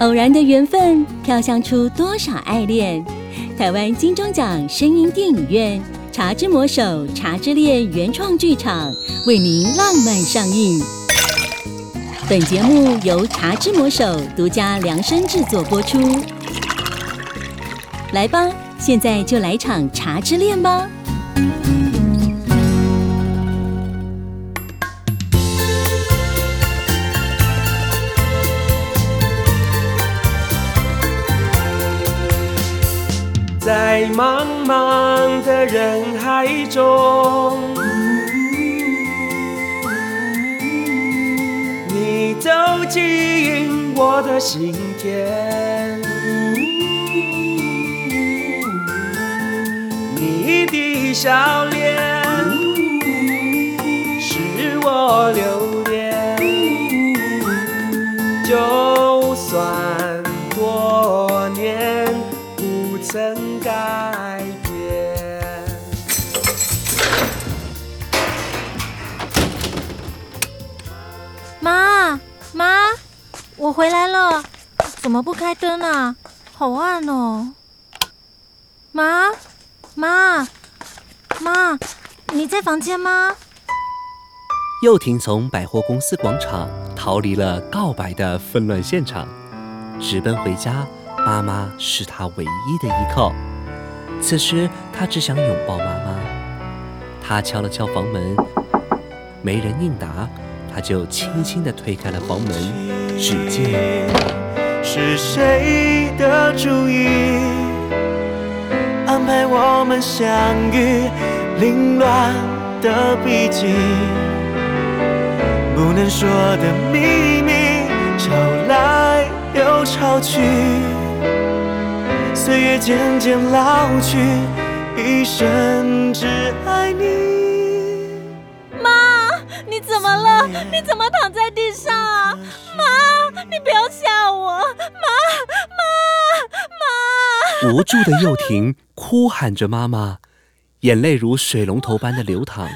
偶然的缘分，飘香出多少爱恋？台湾金钟奖声音电影院《茶之魔手》《茶之恋》原创剧场为您浪漫上映。本节目由茶之魔手独家量身制作播出。来吧，现在就来场茶之恋吧！在茫茫的人海中，你走进我的心田，你的笑脸回来了，怎么不开灯啊？好暗哦！妈妈妈，你在房间吗？幼婷从百货公司广场逃离了告白的纷乱现场，直奔回家。妈妈是她唯一的依靠。此时，她只想拥抱妈妈。她敲了敲房门，没人应答，她就轻轻地推开了房门。只见是谁的主意，安排我们相遇，凌乱的笔记，不能说的秘密，潮来又潮去，岁月渐渐老去，一生只爱你。妈，你怎么了？你怎么躺在地上啊？你不要吓我！妈妈妈！无助的幼婷哭喊着妈妈，眼泪如水龙头般的流淌。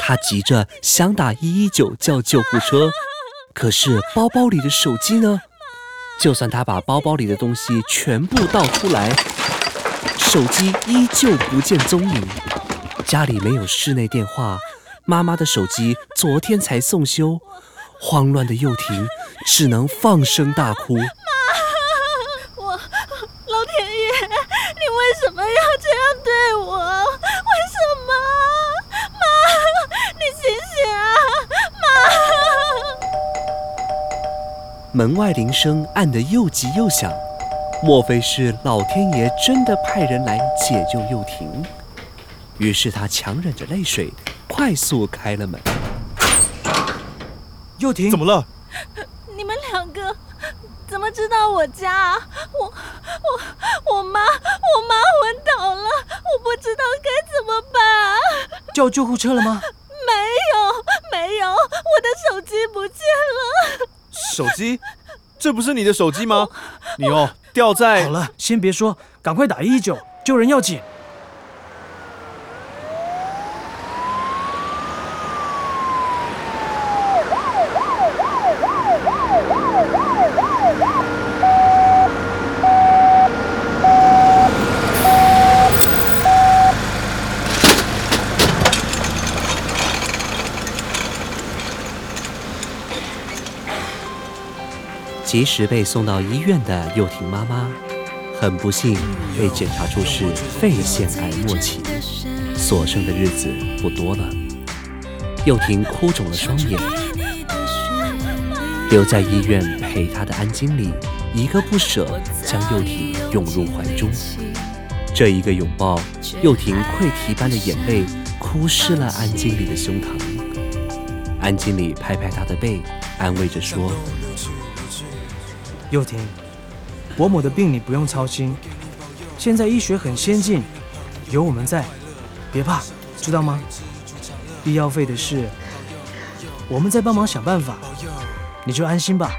她急着想打一一九叫救护车，可是包包里的手机呢？就算她把包包里的东西全部倒出来，手机依旧不见踪影。家里没有室内电话，妈妈的手机昨天才送修。慌乱的幼婷只能放声大哭。妈我，老天爷，你为什么要这样对我？为什么？妈，你醒醒啊！妈！门外铃声按得又急又响，莫非是老天爷真的派人来解救幼婷？于是他强忍着泪水，快速开了门。幼婷，怎么了？你们两个怎么知道我家啊？我我我妈我妈昏倒了，我不知道该怎么办。叫救护车了吗？没有没有，我的手机不见了。手机？这不是你的手机吗？你哦，掉在……好了，先别说，赶快打一一九，救人要紧。及时被送到医院的幼婷妈妈，很不幸被检查出是肺腺癌末期，所剩的日子不多了。幼婷哭肿了双眼，留在医院陪她的安经理一个不舍，将幼婷拥入怀中。这一个拥抱，幼婷溃堤般的眼泪哭湿了安经理的胸膛。安经理拍拍她的背，安慰着说。幼婷，伯母的病你不用操心，现在医学很先进，有我们在，别怕，知道吗？医药费的事，我们在帮忙想办法，你就安心吧。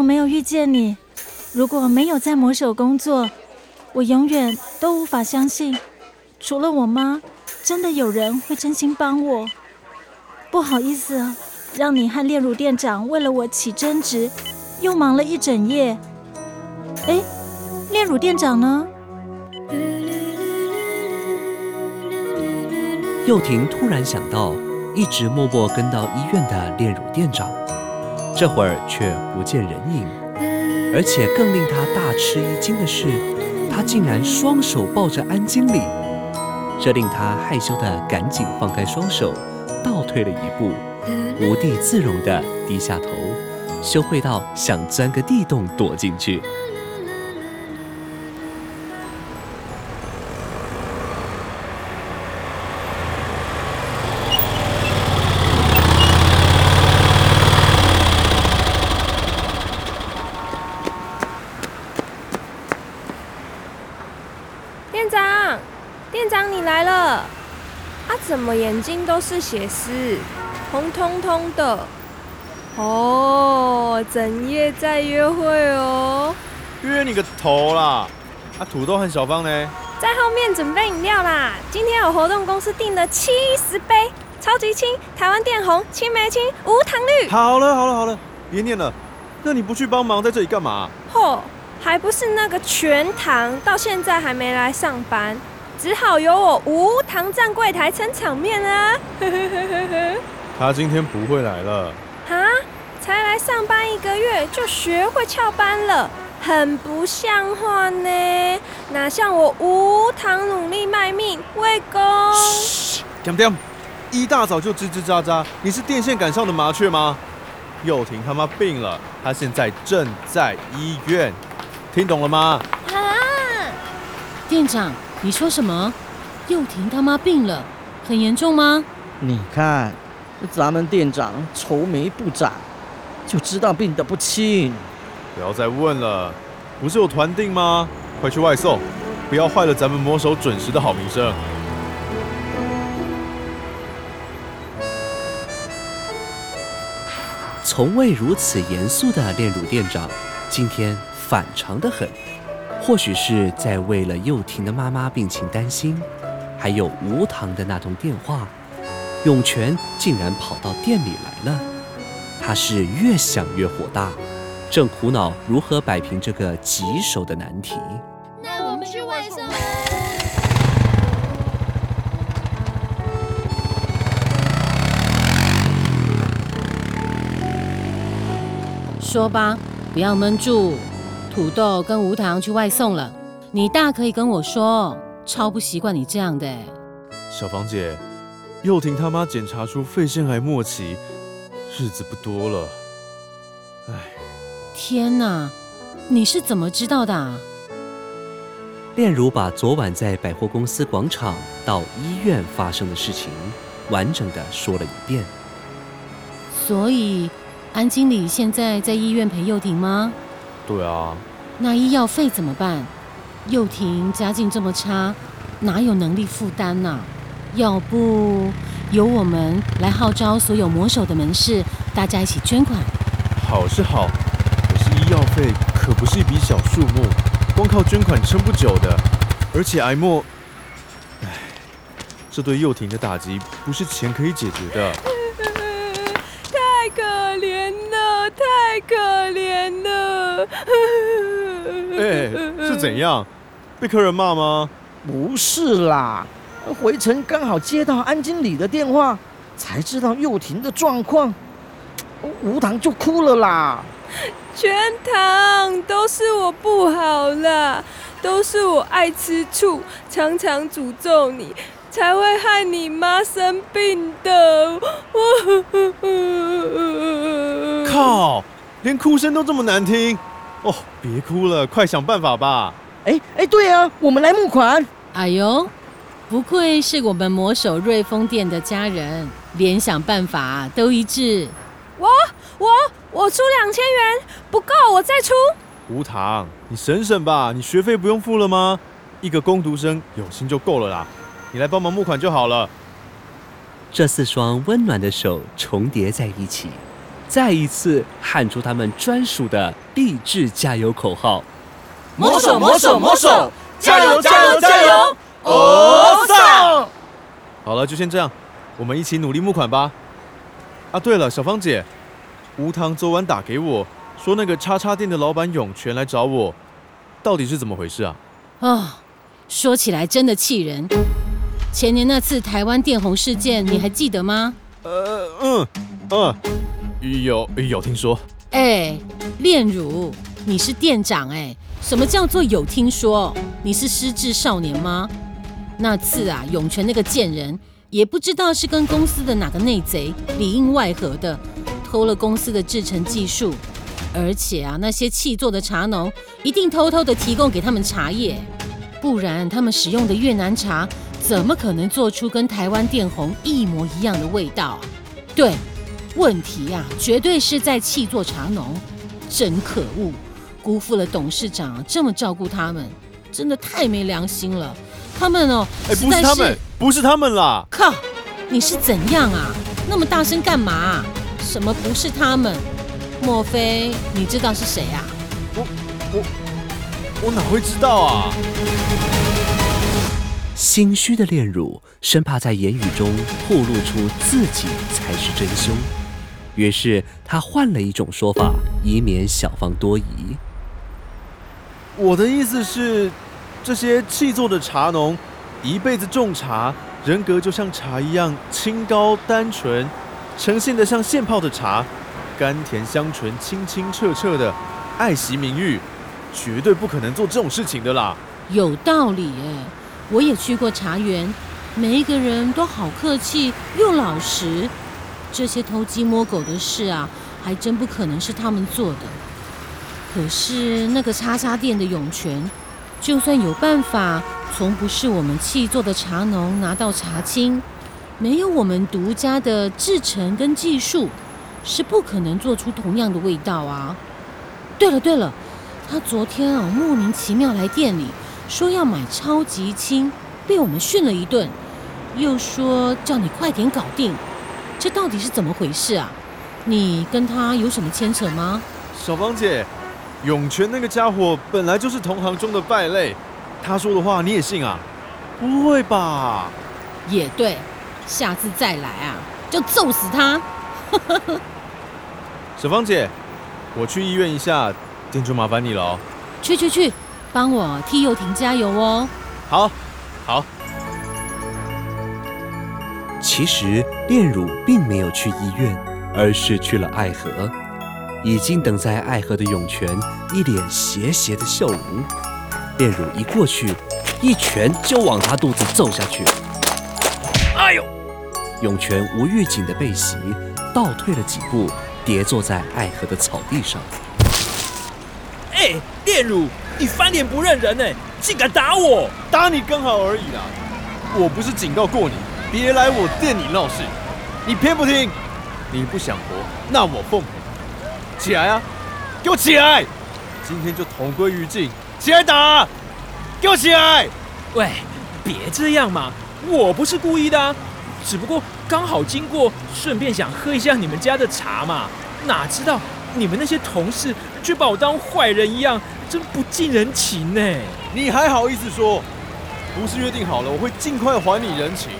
果没有遇见你，如果没有在魔手工作，我永远都无法相信，除了我妈，真的有人会真心帮我。不好意思啊，让你和炼乳店长为了我起争执，又忙了一整夜。哎，炼乳店长呢？幼婷突然想到，一直默默跟到医院的炼乳店长，这会儿却不见人影，而且更令他大吃一惊的是，他竟然双手抱着安经理，这令他害羞的赶紧放开双手，倒退了一步，无地自容的低下头，羞愧到想钻个地洞躲进去。店长，店长你来了！啊，怎么眼睛都是血丝，红彤彤的？哦，整夜在约会哦。约你个头啦！啊，土豆和小芳呢？在后面准备饮料啦。今天有活动，公司订了七十杯，超级轻，台湾电红，青梅青，无糖绿。好了好了好了，别念了。那你不去帮忙，在这里干嘛？嚯，还不是那个全糖，到现在还没来上班，只好由我无糖站柜台撑场面啊。他今天不会来了。哈，才来上班一个月就学会翘班了，很不像话呢。哪像我无糖努力卖命为公。点点，一大早就吱吱喳喳，你是电线杆上的麻雀吗？幼婷他妈病了，他现在正在医院，听懂了吗？啊，店长，你说什么？幼婷他妈病了，很严重吗？你看，咱们店长愁眉不展，就知道病得不轻。不要再问了，不是有团订吗？快去外送，不要坏了咱们魔手准时的好名声。从未如此严肃的炼乳店长，今天反常的很。或许是在为了幼婷的妈妈病情担心，还有无糖的那通电话，永泉竟然跑到店里来了。他是越想越火大，正苦恼如何摆平这个棘手的难题。那我们去外送。说吧，不要闷住。土豆跟无糖去外送了，你大可以跟我说，超不习惯你这样的欸。小芳姐，幼婷他妈检查出肺腺癌末期，日子不多了。唉，天哪，你是怎么知道的啊？炼乳把昨晚在百货公司广场到医院发生的事情，完整的说了一遍。所以安经理现在在医院陪幼婷吗？对啊，那医药费怎么办？幼婷家境这么差，哪有能力负担呐？要不由我们来号召所有魔手的门市，大家一起捐款。好是好，可是医药费可不是一笔小数目，光靠捐款撑不久的。而且癌末，唉，这对幼婷的打击不是钱可以解决的。太可怜了，太可怜了。哎、是怎样？被客人骂吗？不是啦，回程刚好接到安经理的电话，才知道幼婷的状况，无糖就哭了啦。全糖都是我不好啦，都是我爱吃醋，常常诅咒你，才会害你妈生病的。靠，连哭声都这么难听。哦，别哭了，快想办法吧。哎哎，对啊，我们来募款。哎呦，不愧是我们魔手瑞丰店的家人，连想办法都一致。我我我出两千元，不够我再出。无糖，你省省吧，你学费不用付了吗？一个工读生有心就够了啦，你来帮忙募款就好了。这四双温暖的手重叠在一起，再一次喊出他们专属的励志加油口号。魔手魔手魔手，加油加油加油！哦上！好了，就先这样，我们一起努力募款吧。啊，对了，小芳姐，吴糖昨晚打给我，说那个叉叉店的老板永泉来找我，到底是怎么回事啊？啊、说起来真的气人。前年那次台湾电红事件，你还记得吗？呃，嗯，嗯，有有听说。哎，炼乳，你是店长哎，什么叫做有听说？你是失智少年吗？那次啊，永泉那个贱人，也不知道是跟公司的哪个内贼里应外合的，偷了公司的制成技术，而且啊，那些气做的茶农一定偷偷的提供给他们茶叶，不然他们使用的越南茶怎么可能做出跟台湾电红一模一样的味道？对。问题呀、绝对是在气做茶农，真可恶，辜负了董事长这么照顾他们，真的太没良心了。他们哦，不是他们，不是他们啦！靠，你是怎样啊？那么大声干嘛啊、什么不是他们？莫非你知道是谁啊？我哪会知道啊？心虚的炼乳生怕在言语中透露出自己才是真凶，于是他换了一种说法，以免小芳多疑。我的意思是，这些气作的茶农，一辈子种茶，人格就像茶一样清高单纯，呈现的像现泡的茶，甘甜香醇、清清澈澈的，爱惜名誉，绝对不可能做这种事情的啦。有道理哎，我也去过茶园，每一个人都好客气又老实。这些偷鸡摸狗的事啊，还真不可能是他们做的。可是那个叉叉店的涌泉，就算有办法从不是我们气做的茶农拿到茶青，没有我们独家的制成跟技术，是不可能做出同样的味道啊。对了对了，他昨天啊莫名其妙来店里。说要买超级青，被我们训了一顿，又说叫你快点搞定，这到底是怎么回事啊？你跟他有什么牵扯吗？小芳姐，永泉那个家伙本来就是同行中的败类，他说的话你也信啊？不会吧？也对，下次再来啊，就揍死他！小芳姐，我去医院一下，店就麻烦你了哦。去去去，帮我替佑婷加油哦！好，好。其实炼乳并没有去医院，而是去了爱河。已经等在爱河的涌泉一脸邪邪的笑容。炼乳一过去，一拳就往他肚子揍下去。哎呦！涌泉无预警的被袭，倒退了几步，跌坐在爱河的草地上。哎，炼乳，你翻脸不认人呢，竟敢打我！打你刚好而已啦。我不是警告过你，别来我店里闹事，你偏不听。你不想活，那我奉陪。起来啊，给我起来！今天就同归于尽，起来打！给我起来！喂，别这样嘛，我不是故意的啊，只不过刚好经过，顺便想喝一下你们家的茶嘛。哪知道你们那些同事却把我当坏人一样，真不近人情呢。你还好意思说？不是约定好了我会尽快还你人情？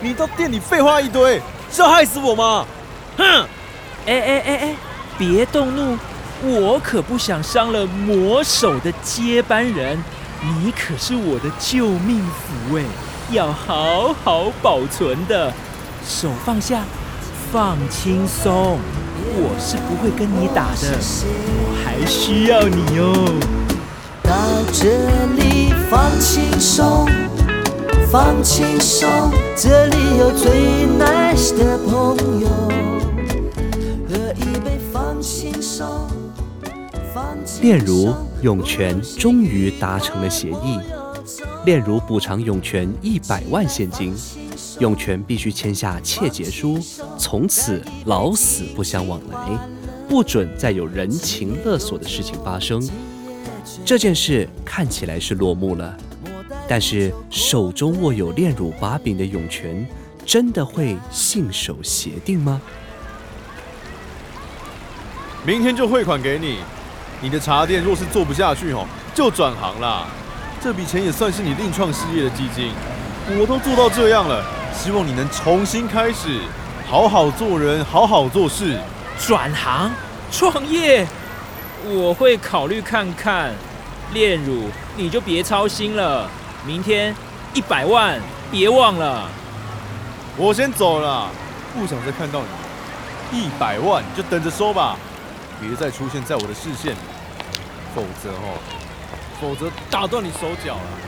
你到店里废话一堆，是要害死我吗？哼！哎哎哎哎，别动怒，我可不想伤了魔手的接班人，你可是我的救命符哎，要好好保存的。手放下，放轻松，我是不会跟你打的，我还需要你哦。到这里放轻松，放轻松，这里有最 nice 的朋友，喝一杯放轻松。放轻松炼乳、涌泉终于达成了协议，炼乳补偿涌泉一百万现金，涌泉必须签下切结书，从此老死不相往来，不准再有人情勒索的事情发生。这件事看起来是落幕了，但是手中握有炼乳把柄的涌泉，真的会信守协定吗？明天就汇款给你。你的茶店若是做不下去哦，就转行啦。这笔钱也算是你另创事业的基金。我都做到这样了，希望你能重新开始，好好做人，好好做事。转行创业，我会考虑看看。炼乳，你就别操心了。明天一百万，别忘了。我先走了，不想再看到你。一百万就等着收吧，别再出现在我的视线里，否则哦，否则打断你手脚了。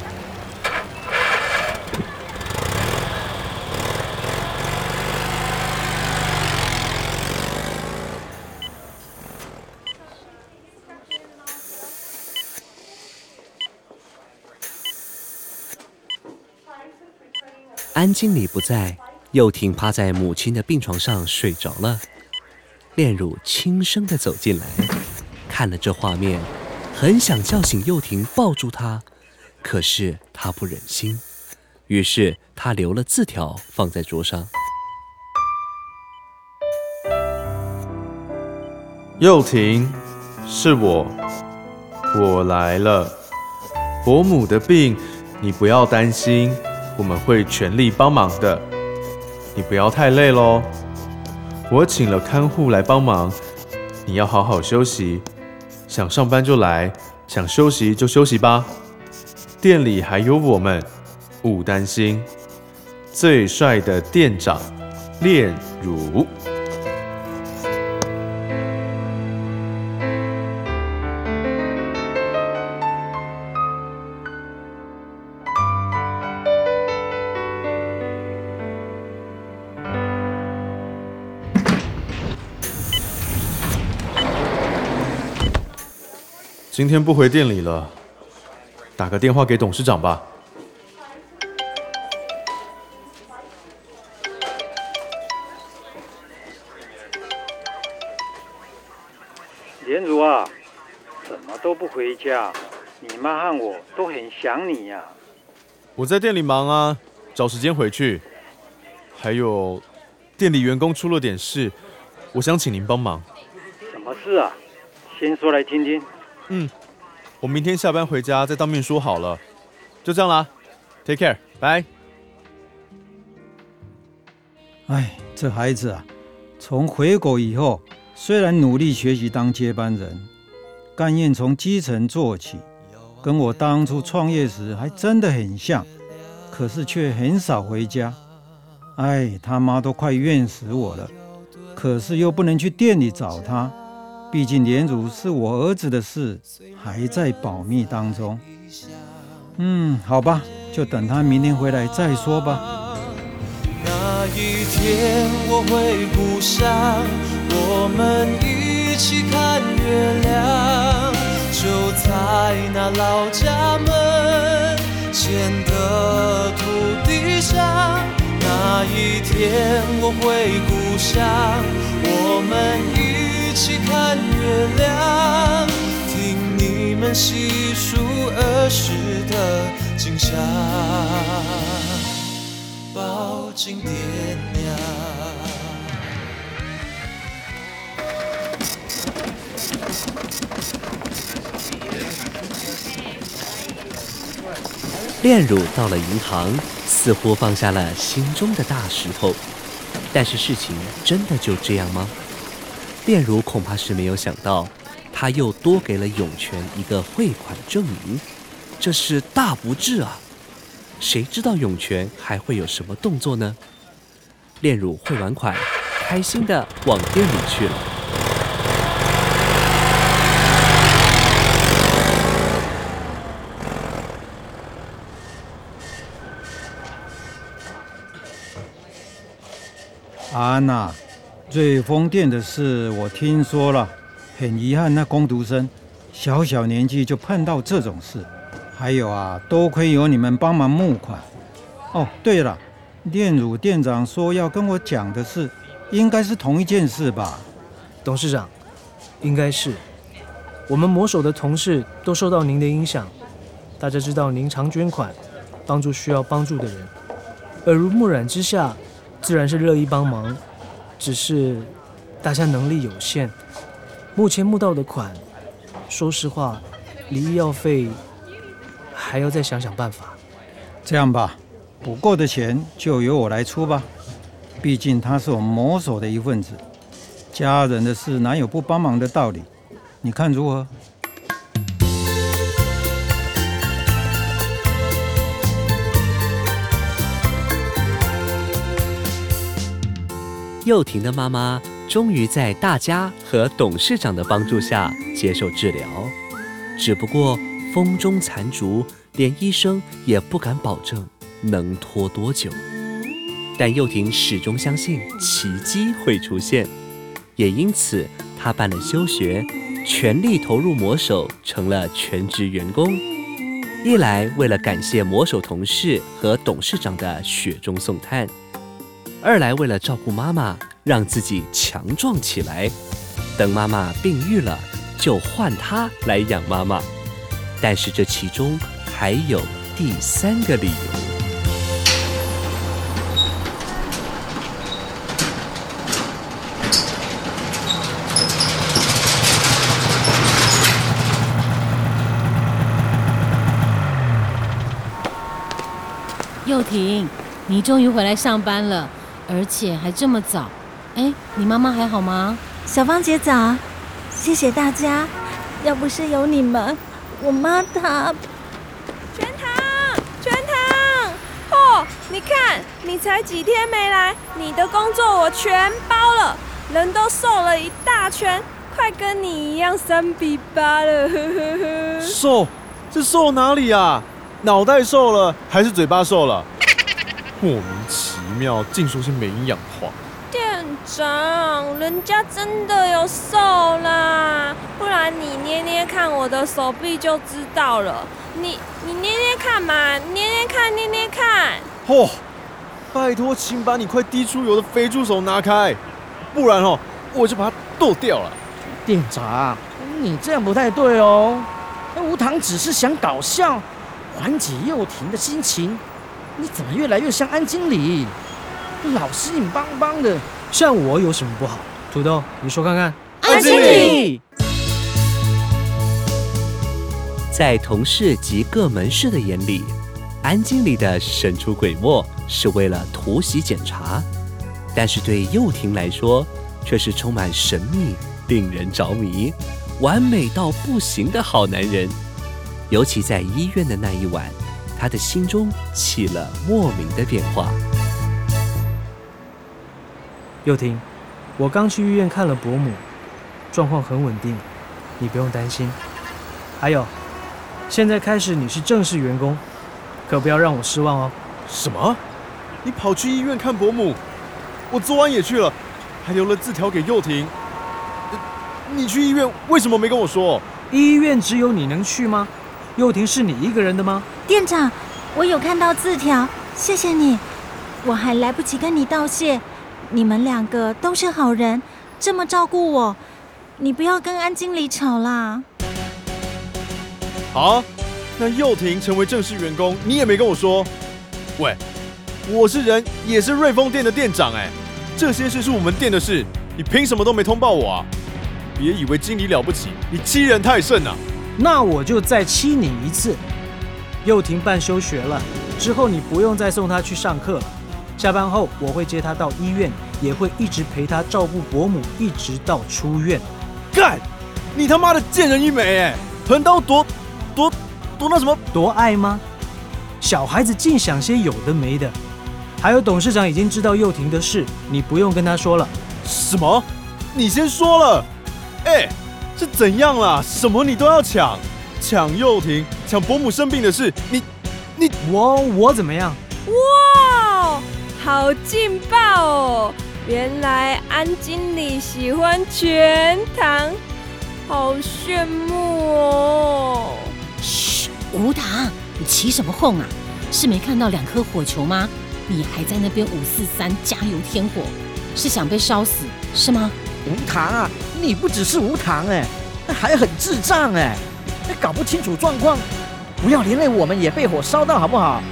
安经理不在，幼婷趴在母亲的病床上睡着了。炼乳轻声地走进来，看了这画面，很想叫醒幼婷抱住她，可是她不忍心，于是她留了字条放在桌上。幼婷，是我，我来了。伯母的病，你不要担心，我们会全力帮忙的。你不要太累喽。我请了看护来帮忙，你要好好休息。想上班就来，想休息就休息吧。店里还有我们，勿担心。最帅的店长，炼乳。今天不回店里了，打个电话给董事长吧。莲如啊，怎么都不回家？你妈和我都很想你呀、我在店里忙啊，找时间回去。还有，店里员工出了点事，我想请您帮忙。什么事啊？先说来听听。嗯，我明天下班回家再当面说好了。就这样啦，Take care，拜。哎，这孩子啊，从回国以后，虽然努力学习当接班人，甘愿从基层做起，跟我当初创业时还真的很像，可是却很少回家。哎，他妈都快怨死我了，可是又不能去店里找他，毕竟莲乳是我儿子的事，还在保密当中。嗯，好吧，就等他明天回来再说吧。那一天我回故乡，我们一起看月亮，就在那老家门前的土地上。那一天我回故乡，我们一起看月亮，听你们细数儿时的景象。抱紧爹娘。炼乳到了银行，似乎放下了心中的大石头。但是事情真的就这样吗？炼乳恐怕是没有想到，他又多给了涌泉一个汇款证明，这是大不智啊！谁知道涌泉还会有什么动作呢？炼乳汇完款，开心的往店里去了。安娜，最疯店的事我听说了，很遗憾，那工读生小小年纪就碰到这种事。还有啊，多亏有你们帮忙募款。哦，对了，炼乳店长说要跟我讲的事，应该是同一件事吧？董事长，应该是。我们魔手的同事都受到您的影响，大家知道您常捐款，帮助需要帮助的人，耳濡目染之下，自然是乐意帮忙。只是大家能力有限，目前募到的款，说实话，离医药费还要再想想办法。这样吧，补够的钱就由我来出吧。毕竟他是我们魔手的一份子，家人的事哪有不帮忙的道理？你看如何？幼婷的妈妈终于在大家和董事长的帮助下接受治疗，只不过风中残烛，连医生也不敢保证能拖多久。但幼婷始终相信奇迹会出现，也因此她办了休学，全力投入魔手，成了全职员工。一来为了感谢魔手同事和董事长的雪中送炭。二来为了照顾妈妈，让自己强壮起来，等妈妈病愈了，就换他来养妈妈。但是这其中还有第三个理由。幼婷，你终于回来上班了。而且还这么早，哎，你妈妈还好吗？小芳姐早，谢谢大家，要不是有你们，我妈她……全糖，全糖！哦，你看，你才几天没来，你的工作我全包了，人都瘦了一大圈，快跟你一样三比八了，呵呵呵。瘦？这瘦哪里啊？脑袋瘦了还是嘴巴瘦了？莫名其妙，净说些没营养话。店长，人家真的有瘦啦，不然你捏捏看我的手臂就知道了。你你捏捏看嘛，捏捏看，捏捏看。嚯！拜托，请把你快滴出油的肥猪手拿开，不然哦，我就把它剁掉了。店长，你这样不太对哦。吴糖只是想搞笑，缓解幼婷的心情。你怎么越来越像安经理？老是硬邦邦的，像我有什么不好？土豆，你说看看。安经理，在同事及各门市的眼里，安经理的神出鬼没是为了突袭检查，但是对幼婷来说，却是充满神秘、令人着迷、完美到不行的好男人。尤其在医院的那一晚。他的心中起了莫名的变化。幼婷，我刚去医院看了伯母，状况很稳定，你不用担心。还有，现在开始你是正式员工，可不要让我失望哦。什么？你跑去医院看伯母？我昨晚也去了，还留了字条给幼婷。你去医院为什么没跟我说？医院只有你能去吗？幼婷是你一个人的吗？店长，我有看到字条，谢谢你。我还来不及跟你道谢。你们两个都是好人，这么照顾我，你不要跟安经理吵啦。好，那幼婷成为正式员工，你也没跟我说。喂，我是人，也是瑞丰店的店长哎，这些事是我们店的事，你凭什么都没通报我啊？别以为经理了不起，你欺人太甚啊！那我就再欺你一次。幼婷办休学了之后，你不用再送她去上课。下班后我会接他到医院，也会一直陪他照顾伯母，一直到出院。干！你他妈的贱人一枚！哎，横刀夺夺夺那什么夺爱吗？小孩子净想些有的没的。还有董事长已经知道幼婷的事，你不用跟他说了。什么？你先说了？哎。是怎样啦？什么你都要抢，抢幼婷，抢伯母生病的事，你，你我我怎么样？哇，好劲爆哦！原来安经理喜欢全糖，好炫目哦！嘘，吴糖，你起什么哄啊？是没看到两颗火球吗？你还在那边五四三加油添火，是想被烧死是吗？无糖啊！你不只是无糖哎，还很智障哎！你搞不清楚状况，不要连累我们也被火烧到好不好？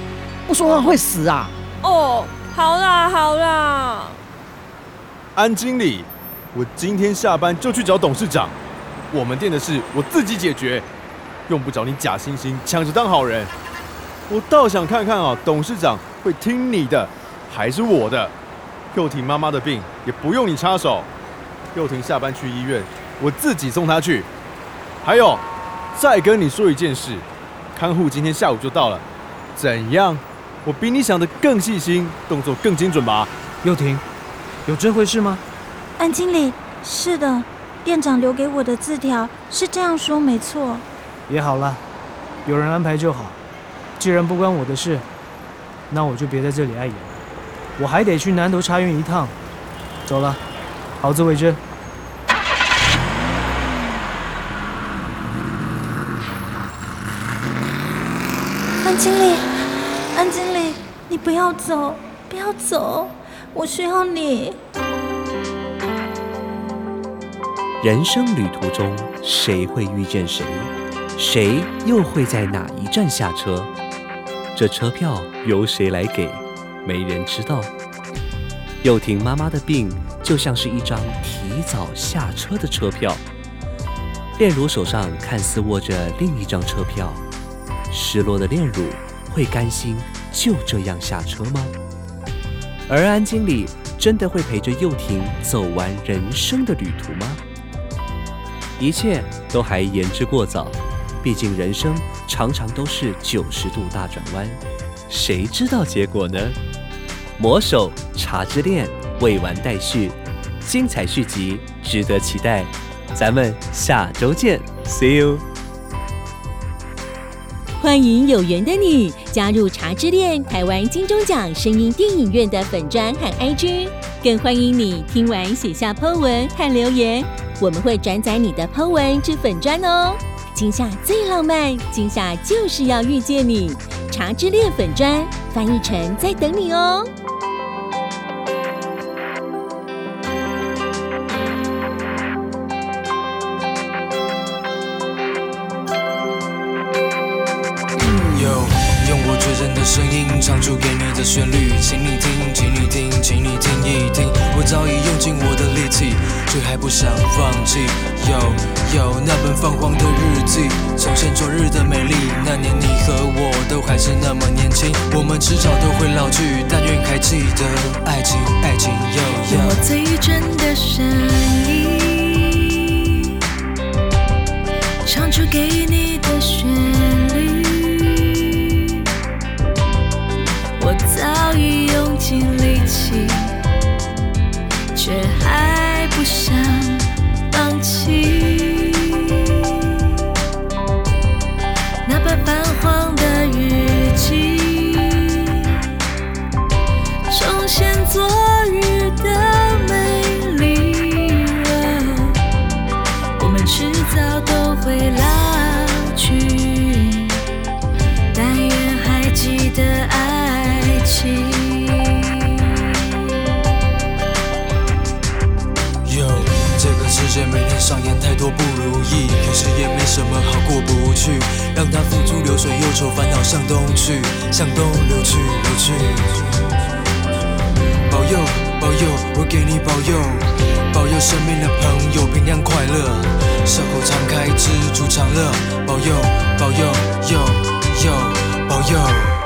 不说话会死啊！哦，好啦好啦。安经理，我今天下班就去找董事长，我们店的事我自己解决，用不着你假惺惺抢着当好人。我倒想看看啊，董事长会听你的，还是我的？又婷妈妈的病也不用你插手，又婷下班去医院，我自己送她去。还有，再跟你说一件事，看护今天下午就到了，怎样？我比你想的更细心，动作更精准吧？又婷，有这回事吗？安经理，是的，店长留给我的字条是这样说，没错。也好了，有人安排就好。既然不关我的事，那我就别在这里碍眼了。我还得去南头茶园一趟。走了，好自为之。安经理，不要走，不要走，我需要你。人生旅途中，谁会遇见谁？谁又会在哪一站下车？这车票由谁来给？没人知道。幼婷妈妈的病就像是一张提早下车的车票。炼乳手上看似握着另一张车票，失落的炼乳会甘心就这样下车吗？而安经理真的会陪着幼婷走完人生的旅途吗？一切都还言之过早，毕竟人生常常都是九十度大转弯，谁知道结果呢？魔手茶之恋未完待续，精彩续集值得期待，咱们下周见，See you。欢迎有缘的你加入茶之恋台湾金钟奖声音电影院的粉砖和 IG，更欢迎你听完写下 Po 文和留言，我们会转载你的 Po 文至粉砖哦。今夏最浪漫，今夏就是要遇见你，茶之恋粉砖翻译成在等你哦。想放弃。有有那本泛黄的日记，重现昨日的美丽。那年你和我都还是那么年轻，我们迟早都会老去，但愿还记得爱情，爱情。有用我最真的声音，唱出给你的旋律。我早已用尽力气，却还不想放什么好过不去。让它付诸流水，忧愁烦恼向东去，向东流去，流去。保佑，保佑，我给你保佑，保佑身边的朋友平安快乐，笑口常开，知足常乐。保佑，保佑，佑佑，保佑。